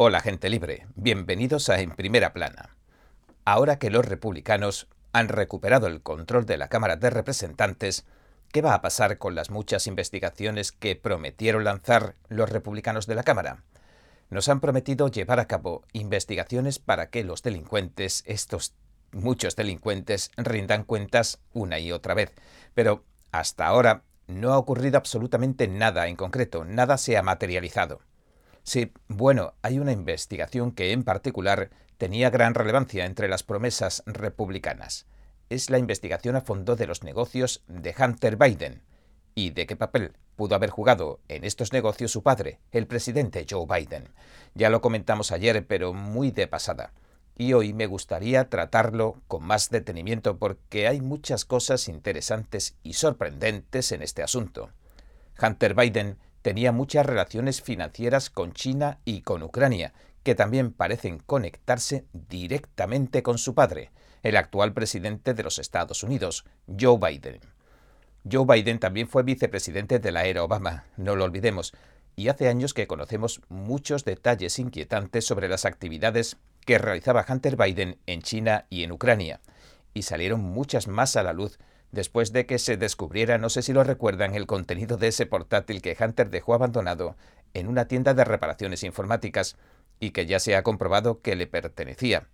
Hola gente libre, bienvenidos a En Primera Plana. Ahora que los republicanos han recuperado el control de la Cámara de Representantes, ¿qué va a pasar con las muchas investigaciones que prometieron lanzar los republicanos de la Cámara? Nos han prometido llevar a cabo investigaciones para que los delincuentes, estos muchos delincuentes, rindan cuentas una y otra vez. Pero hasta ahora no ha ocurrido absolutamente nada en concreto, nada se ha materializado. Sí, bueno, hay una investigación que en particular tenía gran relevancia entre las promesas republicanas. Es la investigación a fondo de los negocios de Hunter Biden y de qué papel pudo haber jugado en estos negocios su padre, el presidente Joe Biden. Ya lo comentamos ayer, pero muy de pasada. Y hoy me gustaría tratarlo con más detenimiento porque hay muchas cosas interesantes y sorprendentes en este asunto. Hunter Biden tenía muchas relaciones financieras con China y con Ucrania, que también parecen conectarse directamente con su padre, el actual presidente de los Estados Unidos, Joe Biden. Joe Biden también fue vicepresidente de la era Obama, no lo olvidemos, y hace años que conocemos muchos detalles inquietantes sobre las actividades que realizaba Hunter Biden en China y en Ucrania, y salieron muchas más a la luz después de que se descubriera, no sé si lo recuerdan, el contenido de ese portátil que Hunter dejó abandonado en una tienda de reparaciones informáticas y que ya se ha comprobado que le pertenecía.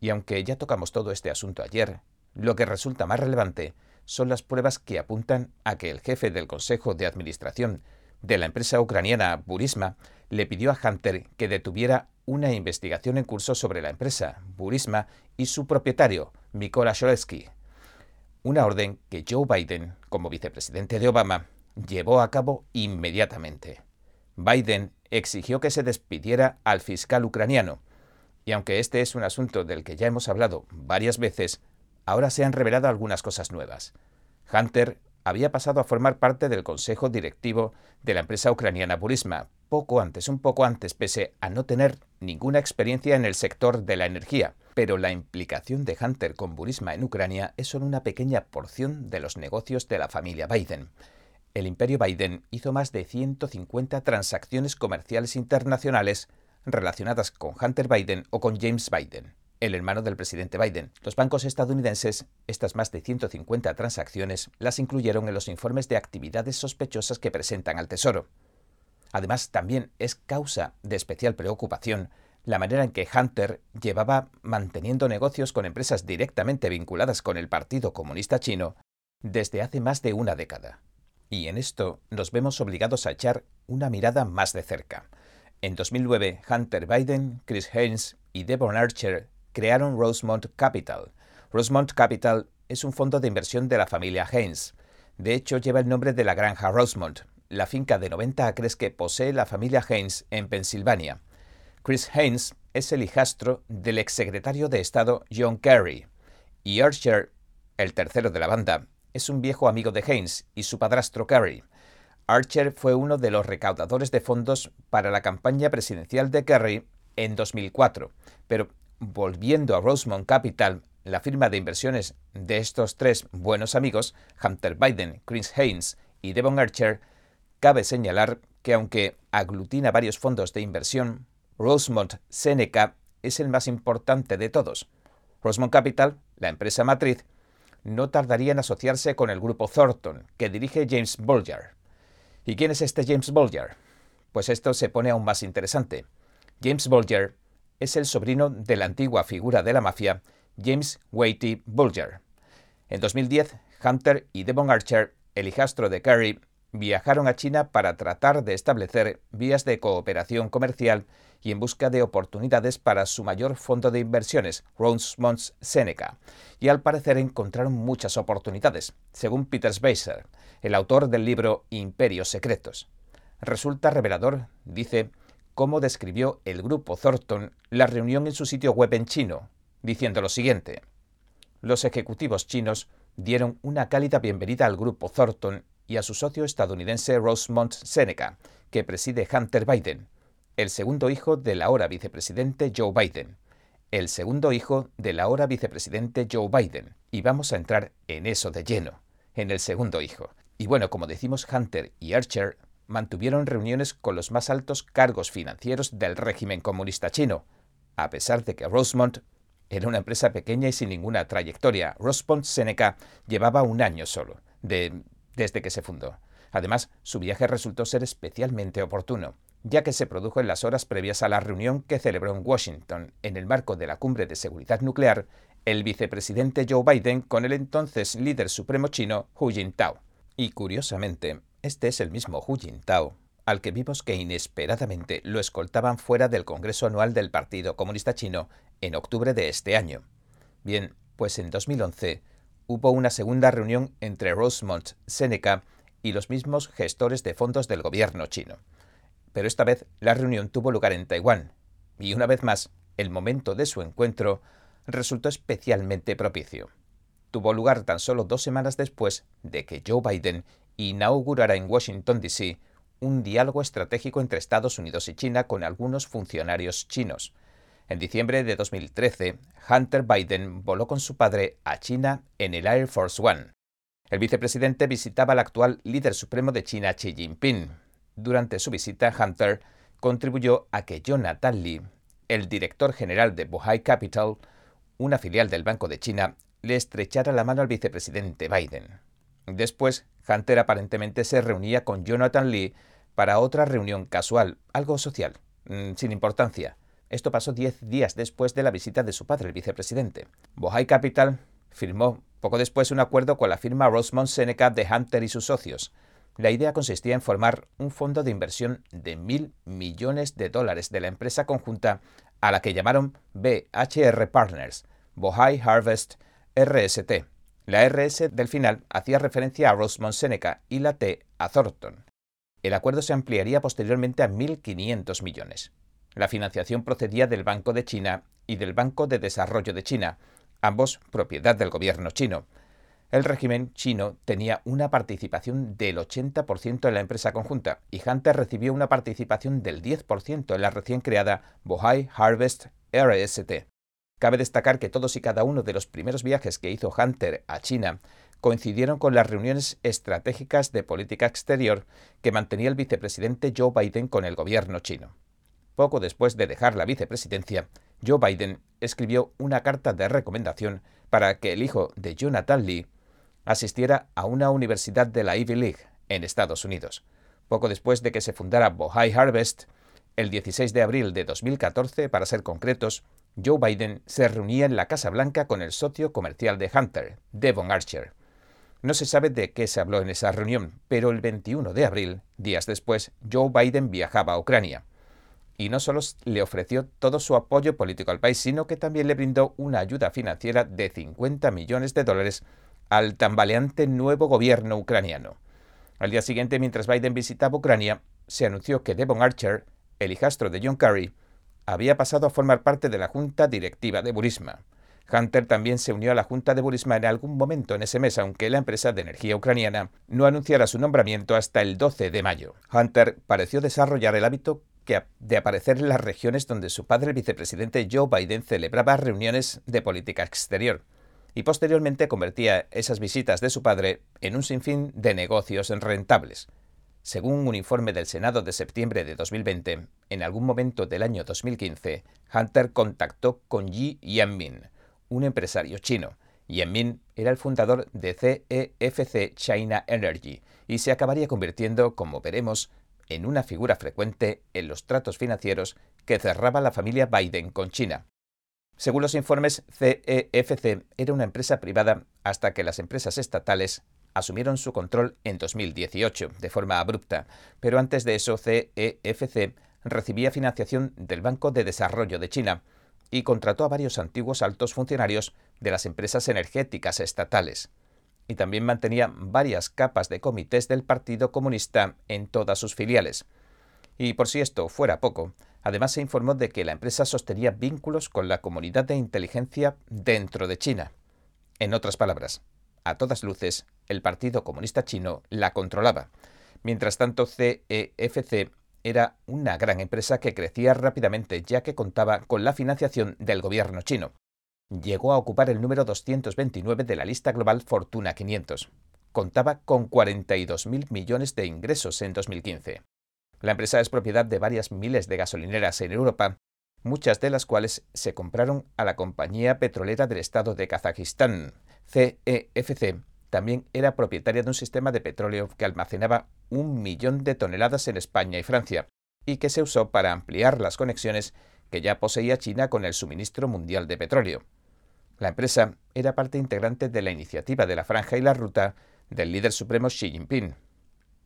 Y aunque ya tocamos todo este asunto ayer, lo que resulta más relevante son las pruebas que apuntan a que el jefe del Consejo de Administración de la empresa ucraniana Burisma le pidió a Hunter que detuviera una investigación en curso sobre la empresa Burisma y su propietario, Mikola Sholesky una orden que Joe Biden, como vicepresidente de Obama, llevó a cabo inmediatamente. Biden exigió que se despidiera al fiscal ucraniano, y aunque este es un asunto del que ya hemos hablado varias veces, ahora se han revelado algunas cosas nuevas. Hunter había pasado a formar parte del consejo directivo de la empresa ucraniana Burisma, poco antes, un poco antes, pese a no tener ninguna experiencia en el sector de la energía. Pero la implicación de Hunter con Burisma en Ucrania es solo una pequeña porción de los negocios de la familia Biden. El imperio Biden hizo más de 150 transacciones comerciales internacionales relacionadas con Hunter Biden o con James Biden, el hermano del presidente Biden. Los bancos estadounidenses, estas más de 150 transacciones, las incluyeron en los informes de actividades sospechosas que presentan al Tesoro. Además, también es causa de especial preocupación la manera en que Hunter llevaba manteniendo negocios con empresas directamente vinculadas con el Partido Comunista Chino desde hace más de una década. Y en esto nos vemos obligados a echar una mirada más de cerca. En 2009, Hunter Biden, Chris Haynes y Devon Archer crearon Rosemont Capital. Rosemont Capital es un fondo de inversión de la familia Haynes. De hecho, lleva el nombre de la granja Rosemont, la finca de 90 acres que posee la familia Haynes en Pensilvania. Chris Haynes es el hijastro del exsecretario de Estado John Kerry, y Archer, el tercero de la banda, es un viejo amigo de Haynes y su padrastro Kerry. Archer fue uno de los recaudadores de fondos para la campaña presidencial de Kerry en 2004, pero volviendo a Rosemont Capital, la firma de inversiones de estos tres buenos amigos, Hunter Biden, Chris Haynes y Devon Archer, cabe señalar que aunque aglutina varios fondos de inversión, Rosemont Seneca es el más importante de todos. Rosemont Capital, la empresa matriz, no tardaría en asociarse con el grupo Thornton, que dirige James Bolger. ¿Y quién es este James Bolger? Pues esto se pone aún más interesante. James Bolger es el sobrino de la antigua figura de la mafia, James Waity Bulger. En 2010, Hunter y Devon Archer, el hijastro de Kerry, viajaron a China para tratar de establecer vías de cooperación comercial y en busca de oportunidades para su mayor fondo de inversiones, Rosemont Seneca. Y al parecer encontraron muchas oportunidades, según Peter Spacer, el autor del libro Imperios Secretos. Resulta revelador, dice, cómo describió el grupo Thornton la reunión en su sitio web en chino, diciendo lo siguiente. Los ejecutivos chinos dieron una cálida bienvenida al grupo Thornton y a su socio estadounidense Rosemont Seneca, que preside Hunter Biden, el segundo hijo del ahora vicepresidente Joe Biden. El segundo hijo del ahora vicepresidente Joe Biden. Y vamos a entrar en eso de lleno, en el segundo hijo. Y bueno, como decimos Hunter y Archer, mantuvieron reuniones con los más altos cargos financieros del régimen comunista chino, a pesar de que Rosemont era una empresa pequeña y sin ninguna trayectoria. Rosemont Seneca llevaba un año solo, desde que se fundó. Además, su viaje resultó ser especialmente oportuno, ya que se produjo en las horas previas a la reunión que celebró en Washington, en el marco de la Cumbre de Seguridad Nuclear, el vicepresidente Joe Biden con el entonces líder supremo chino Hu Jintao. Y curiosamente, este es el mismo Hu Jintao al que vimos que inesperadamente lo escoltaban fuera del Congreso Anual del Partido Comunista Chino en octubre de este año. Bien, pues en 2011 hubo una segunda reunión entre Rosemont Seneca y los mismos gestores de fondos del gobierno chino. Pero esta vez la reunión tuvo lugar en Taiwán, y una vez más, el momento de su encuentro resultó especialmente propicio. Tuvo lugar tan solo dos semanas después de que Joe Biden inaugurara en Washington, D.C. un diálogo estratégico entre Estados Unidos y China con algunos funcionarios chinos. En diciembre de 2013, Hunter Biden voló con su padre a China en el Air Force One. El vicepresidente visitaba al actual líder supremo de China, Xi Jinping. Durante su visita, Hunter contribuyó a que Jonathan Lee, el director general de Bohai Capital, una filial del Banco de China, le estrechara la mano al vicepresidente Biden. Después, Hunter aparentemente se reunía con Jonathan Lee para otra reunión casual, algo social, mm, sin importancia. Esto pasó diez días después de la visita de su padre, el vicepresidente. Bohai Capital firmó poco después un acuerdo con la firma Rosemont Seneca de Hunter y sus socios. La idea consistía en formar un fondo de inversión de mil millones de dólares de la empresa conjunta a la que llamaron BHR Partners, Bohai Harvest RST. La RS del final hacía referencia a Rosemont Seneca y la T a Thornton. El acuerdo se ampliaría posteriormente a 1.500 millones. La financiación procedía del Banco de China y del Banco de Desarrollo de China, ambos propiedad del gobierno chino. El régimen chino tenía una participación del 80% en la empresa conjunta y Hunter recibió una participación del 10% en la recién creada Bohai Harvest RST. Cabe destacar que todos y cada uno de los primeros viajes que hizo Hunter a China coincidieron con las reuniones estratégicas de política exterior que mantenía el vicepresidente Joe Biden con el gobierno chino. Poco después de dejar la vicepresidencia, Joe Biden escribió una carta de recomendación para que el hijo de Jonathan Lee asistiera a una universidad de la Ivy League en Estados Unidos. Poco después de que se fundara Bohai Harvest, el 16 de abril de 2014, para ser concretos, Joe Biden se reunía en la Casa Blanca con el socio comercial de Hunter, Devon Archer. No se sabe de qué se habló en esa reunión, pero el 21 de abril, días después, Joe Biden viajaba a Ucrania y no solo le ofreció todo su apoyo político al país, sino que también le brindó una ayuda financiera de 50 millones de dólares al tambaleante nuevo gobierno ucraniano. Al día siguiente, mientras Biden visitaba Ucrania, se anunció que Devon Archer, el hijastro de John Kerry, había pasado a formar parte de la junta directiva de Burisma. Hunter también se unió a la Junta de Burisma en algún momento en ese mes, aunque la empresa de energía ucraniana no anunciara su nombramiento hasta el 12 de mayo. Hunter pareció desarrollar el hábito de aparecer en las regiones donde su padre, el vicepresidente Joe Biden, celebraba reuniones de política exterior y posteriormente convertía esas visitas de su padre en un sinfín de negocios rentables. Según un informe del Senado de septiembre de 2020, en algún momento del año 2015, Hunter contactó con Yi Yanmin, un empresario chino. Yanmin era el fundador de CEFC China Energy y se acabaría convirtiendo, como veremos, en una figura frecuente en los tratos financieros que cerraba la familia Biden con China. Según los informes, CEFC era una empresa privada hasta que las empresas estatales asumieron su control en 2018 de forma abrupta, pero antes de eso CEFC recibía financiación del Banco de Desarrollo de China y contrató a varios antiguos altos funcionarios de las empresas energéticas estatales y también mantenía varias capas de comités del Partido Comunista en todas sus filiales. Y por si esto fuera poco, además se informó de que la empresa sostenía vínculos con la comunidad de inteligencia dentro de China. En otras palabras, a todas luces, el Partido Comunista Chino la controlaba. Mientras tanto, CEFC era una gran empresa que crecía rápidamente ya que contaba con la financiación del gobierno chino llegó a ocupar el número 229 de la lista global Fortuna 500. contaba con 42.000 millones de ingresos en 2015. La empresa es propiedad de varias miles de gasolineras en Europa, muchas de las cuales se compraron a la compañía petrolera del Estado de Kazajistán, CEFC. También era propietaria de un sistema de petróleo que almacenaba un millón de toneladas en España y Francia, y que se usó para ampliar las conexiones que ya poseía China con el suministro mundial de petróleo. La empresa era parte integrante de la iniciativa de la Franja y la Ruta del líder supremo Xi Jinping.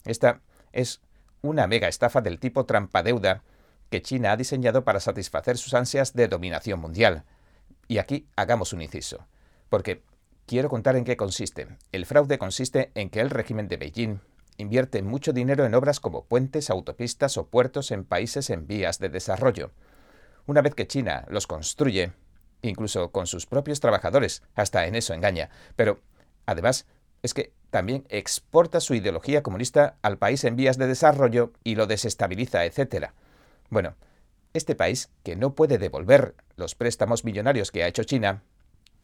Esta es una mega estafa del tipo trampa deuda que China ha diseñado para satisfacer sus ansias de dominación mundial. Y aquí hagamos un inciso, porque quiero contar en qué consiste. El fraude consiste en que el régimen de Beijing invierte mucho dinero en obras como puentes, autopistas o puertos en países en vías de desarrollo. Una vez que China los construye, incluso con sus propios trabajadores, hasta en eso engaña, pero además es que también exporta su ideología comunista al país en vías de desarrollo y lo desestabiliza, etc. Bueno, este país, que no puede devolver los préstamos millonarios que ha hecho China,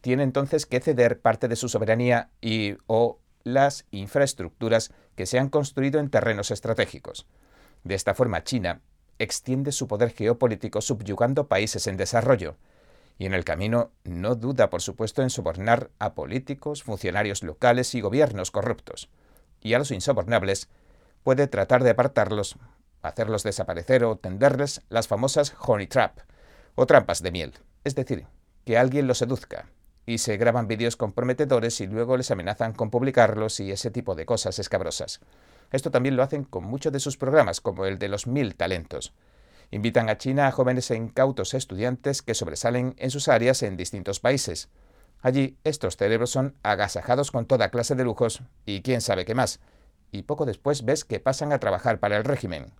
tiene entonces que ceder parte de su soberanía y o las infraestructuras que se han construido en terrenos estratégicos. De esta forma, China extiende su poder geopolítico subyugando países en desarrollo, y en el camino no duda, por supuesto, en sobornar a políticos, funcionarios locales y gobiernos corruptos. Y a los insobornables puede tratar de apartarlos, hacerlos desaparecer o tenderles las famosas honey trap, o trampas de miel, es decir, que alguien los seduzca, y se graban vídeos comprometedores y luego les amenazan con publicarlos y ese tipo de cosas escabrosas. Esto también lo hacen con muchos de sus programas, como el de los mil talentos. Invitan a China a jóvenes e incautos estudiantes que sobresalen en sus áreas en distintos países. Allí estos cerebros son agasajados con toda clase de lujos y quién sabe qué más, y poco después ves que pasan a trabajar para el régimen.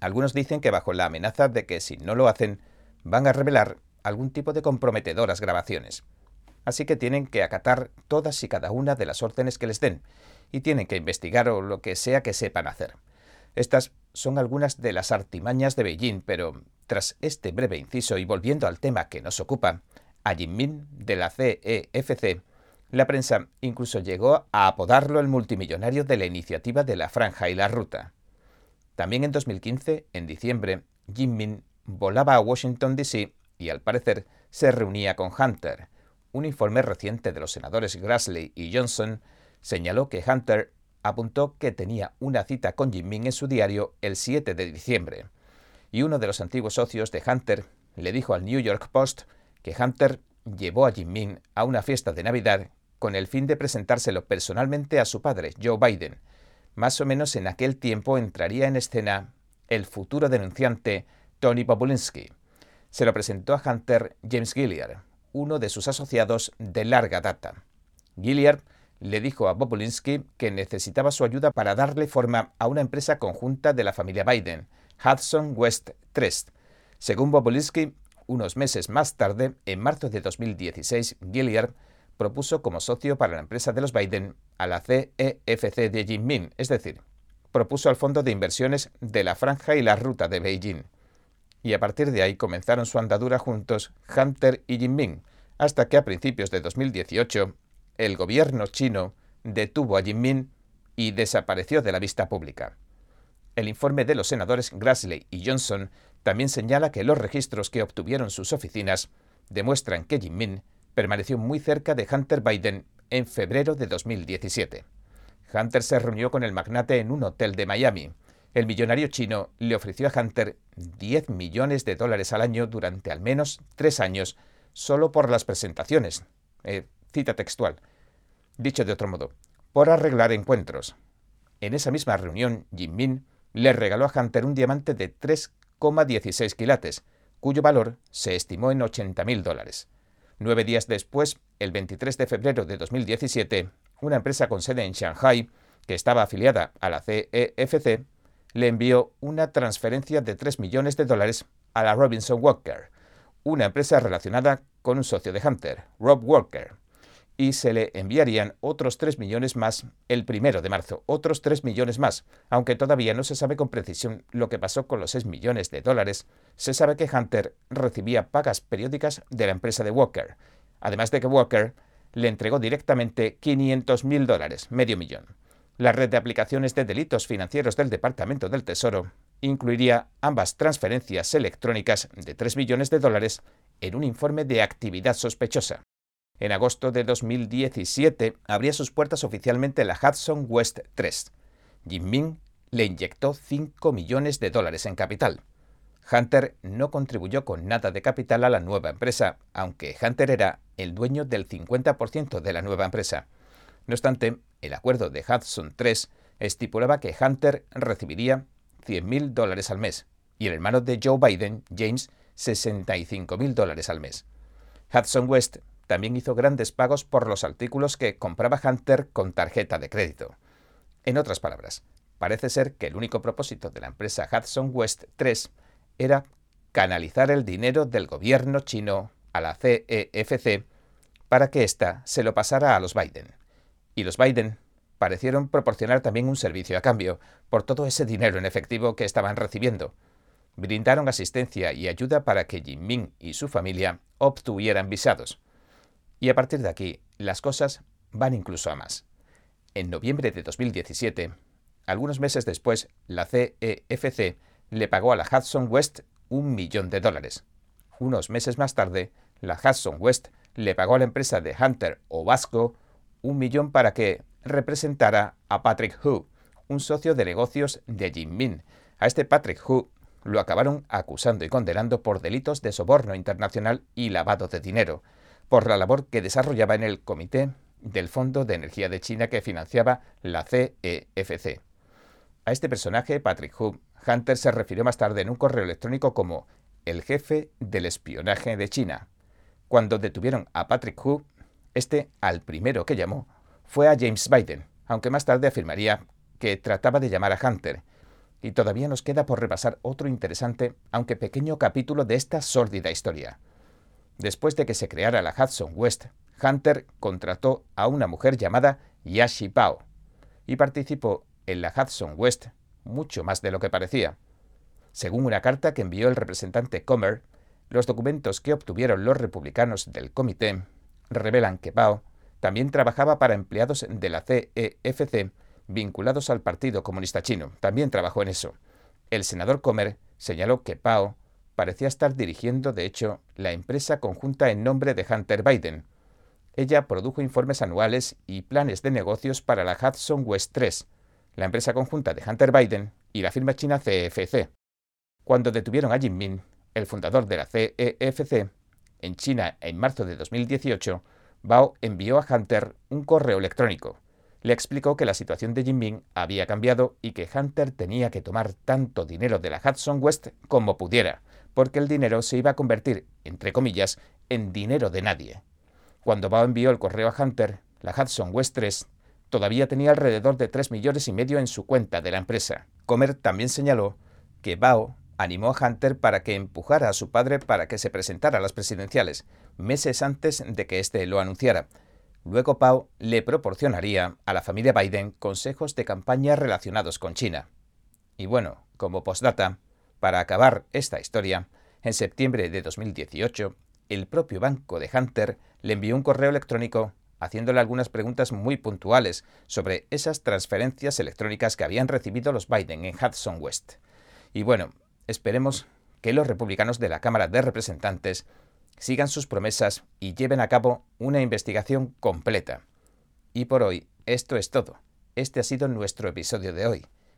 Algunos dicen que bajo la amenaza de que si no lo hacen, van a revelar algún tipo de comprometedoras grabaciones. Así que tienen que acatar todas y cada una de las órdenes que les den, y tienen que investigar o lo que sea que sepan hacer. Estas son algunas de las artimañas de Beijing, pero tras este breve inciso y volviendo al tema que nos ocupa, a Jinmin de la CEFC, la prensa incluso llegó a apodarlo el multimillonario de la iniciativa de la Franja y la Ruta. También en 2015, en diciembre, Jinmin volaba a Washington, D.C. y al parecer se reunía con Hunter. Un informe reciente de los senadores Grassley y Johnson señaló que Hunter apuntó que tenía una cita con Jinmin en su diario el 7 de diciembre. Y uno de los antiguos socios de Hunter le dijo al New York Post que Hunter llevó a Jinmin a una fiesta de Navidad con el fin de presentárselo personalmente a su padre, Joe Biden. Más o menos en aquel tiempo entraría en escena el futuro denunciante Tony Bobulinski. Se lo presentó a Hunter James Gilliard, uno de sus asociados de larga data. Gilliard le dijo a Bobulinski que necesitaba su ayuda para darle forma a una empresa conjunta de la familia Biden, Hudson West Trust. Según Bobulinski, unos meses más tarde, en marzo de 2016, Gilliard propuso como socio para la empresa de los Biden a la CEFC de Jinmin, es decir, propuso al fondo de inversiones de la franja y la ruta de Beijing. Y a partir de ahí comenzaron su andadura juntos Hunter y Jinmin, hasta que a principios de 2018 el gobierno chino detuvo a Jinmin y desapareció de la vista pública. El informe de los senadores Grassley y Johnson también señala que los registros que obtuvieron sus oficinas demuestran que Jinmin permaneció muy cerca de Hunter Biden en febrero de 2017. Hunter se reunió con el magnate en un hotel de Miami. El millonario chino le ofreció a Hunter 10 millones de dólares al año durante al menos tres años solo por las presentaciones. Eh, Cita textual. Dicho de otro modo, por arreglar encuentros. En esa misma reunión, Jin Min le regaló a Hunter un diamante de 3,16 quilates, cuyo valor se estimó en 80.000 dólares. Nueve días después, el 23 de febrero de 2017, una empresa con sede en Shanghai, que estaba afiliada a la CEFC, le envió una transferencia de 3 millones de dólares a la Robinson Walker, una empresa relacionada con un socio de Hunter, Rob Walker y se le enviarían otros 3 millones más el primero de marzo, otros 3 millones más, aunque todavía no se sabe con precisión lo que pasó con los 6 millones de dólares, se sabe que Hunter recibía pagas periódicas de la empresa de Walker, además de que Walker le entregó directamente 500.000 dólares, medio millón. La red de aplicaciones de delitos financieros del Departamento del Tesoro incluiría ambas transferencias electrónicas de 3 millones de dólares en un informe de actividad sospechosa. En agosto de 2017 abría sus puertas oficialmente la Hudson West 3. Jim Ming le inyectó 5 millones de dólares en capital. Hunter no contribuyó con nada de capital a la nueva empresa, aunque Hunter era el dueño del 50% de la nueva empresa. No obstante, el acuerdo de Hudson 3 estipulaba que Hunter recibiría 100.000 dólares al mes y el hermano de Joe Biden, James, 65.000 dólares al mes. Hudson West también hizo grandes pagos por los artículos que compraba Hunter con tarjeta de crédito. En otras palabras, parece ser que el único propósito de la empresa Hudson West 3 era canalizar el dinero del gobierno chino a la CEFC e para que ésta se lo pasara a los Biden. Y los Biden parecieron proporcionar también un servicio a cambio por todo ese dinero en efectivo que estaban recibiendo. Brindaron asistencia y ayuda para que Jinping y su familia obtuvieran visados. Y a partir de aquí, las cosas van incluso a más. En noviembre de 2017, algunos meses después, la CEFC e le pagó a la Hudson West un millón de dólares. Unos meses más tarde, la Hudson West le pagó a la empresa de Hunter o Vasco un millón para que representara a Patrick Hu, un socio de negocios de Jim Min. A este Patrick Hu lo acabaron acusando y condenando por delitos de soborno internacional y lavado de dinero, por la labor que desarrollaba en el comité del Fondo de Energía de China que financiaba la CEFC. E a este personaje, Patrick Hu, Hunter se refirió más tarde en un correo electrónico como el jefe del espionaje de China. Cuando detuvieron a Patrick Hu, este, al primero que llamó, fue a James Biden, aunque más tarde afirmaría que trataba de llamar a Hunter. Y todavía nos queda por repasar otro interesante, aunque pequeño capítulo de esta sórdida historia. Después de que se creara la Hudson West, Hunter contrató a una mujer llamada Yashi Pao y participó en la Hudson West mucho más de lo que parecía. Según una carta que envió el representante Comer, los documentos que obtuvieron los republicanos del comité revelan que Pao también trabajaba para empleados de la CEFC e vinculados al Partido Comunista Chino. También trabajó en eso. El senador Comer señaló que Pao parecía estar dirigiendo, de hecho, la empresa conjunta en nombre de Hunter Biden. Ella produjo informes anuales y planes de negocios para la Hudson West 3, la empresa conjunta de Hunter Biden y la firma china CFC. Cuando detuvieron a Jim Min, el fundador de la CEFC, en China en marzo de 2018, Bao envió a Hunter un correo electrónico. Le explicó que la situación de Min había cambiado y que Hunter tenía que tomar tanto dinero de la Hudson West como pudiera, porque el dinero se iba a convertir, entre comillas, en dinero de nadie. Cuando Bao envió el correo a Hunter, la Hudson West 3 todavía tenía alrededor de 3 millones y medio en su cuenta de la empresa. Comer también señaló que Bao animó a Hunter para que empujara a su padre para que se presentara a las presidenciales, meses antes de que éste lo anunciara. Luego Pau le proporcionaría a la familia Biden consejos de campaña relacionados con China. Y bueno, como postdata, para acabar esta historia, en septiembre de 2018, el propio banco de Hunter le envió un correo electrónico haciéndole algunas preguntas muy puntuales sobre esas transferencias electrónicas que habían recibido los Biden en Hudson West. Y bueno, esperemos que los republicanos de la Cámara de Representantes sigan sus promesas y lleven a cabo una investigación completa. Y por hoy, esto es todo. Este ha sido nuestro episodio de hoy.